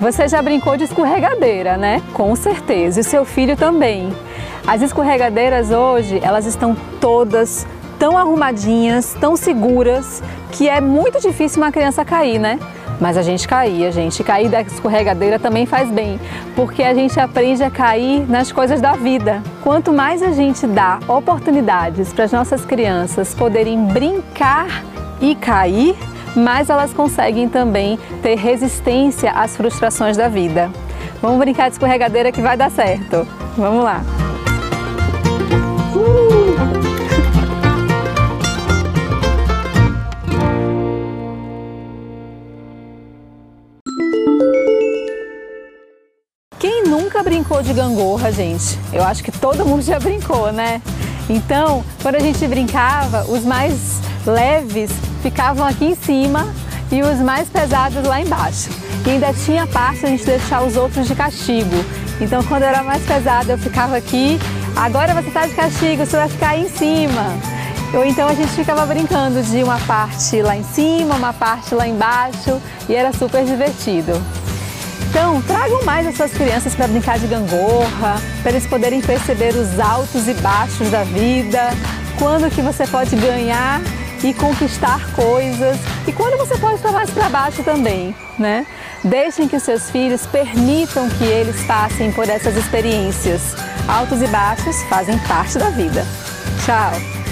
Você já brincou de escorregadeira, né? Com certeza. E seu filho também. As escorregadeiras hoje, elas estão todas tão arrumadinhas, tão seguras, que é muito difícil uma criança cair, né? Mas a gente caía, gente. Cair da escorregadeira também faz bem, porque a gente aprende a cair nas coisas da vida. Quanto mais a gente dá oportunidades para as nossas crianças poderem brincar e cair, mais elas conseguem também ter resistência às frustrações da vida. Vamos brincar de escorregadeira que vai dar certo. Vamos lá! Quem nunca brincou de gangorra, gente? Eu acho que todo mundo já brincou, né? Então, quando a gente brincava, os mais leves ficavam aqui em cima e os mais pesados lá embaixo. E ainda tinha parte a gente deixar os outros de castigo. Então, quando era mais pesada, eu ficava aqui. Agora você está de castigo, você vai ficar aí em cima. Ou então a gente ficava brincando de uma parte lá em cima, uma parte lá embaixo e era super divertido. Então, tragam mais as suas crianças para brincar de gangorra, para eles poderem perceber os altos e baixos da vida, quando que você pode ganhar e conquistar coisas e quando você pode estar mais para baixo também, né? Deixem que os seus filhos permitam que eles passem por essas experiências. Altos e baixos fazem parte da vida. Tchau!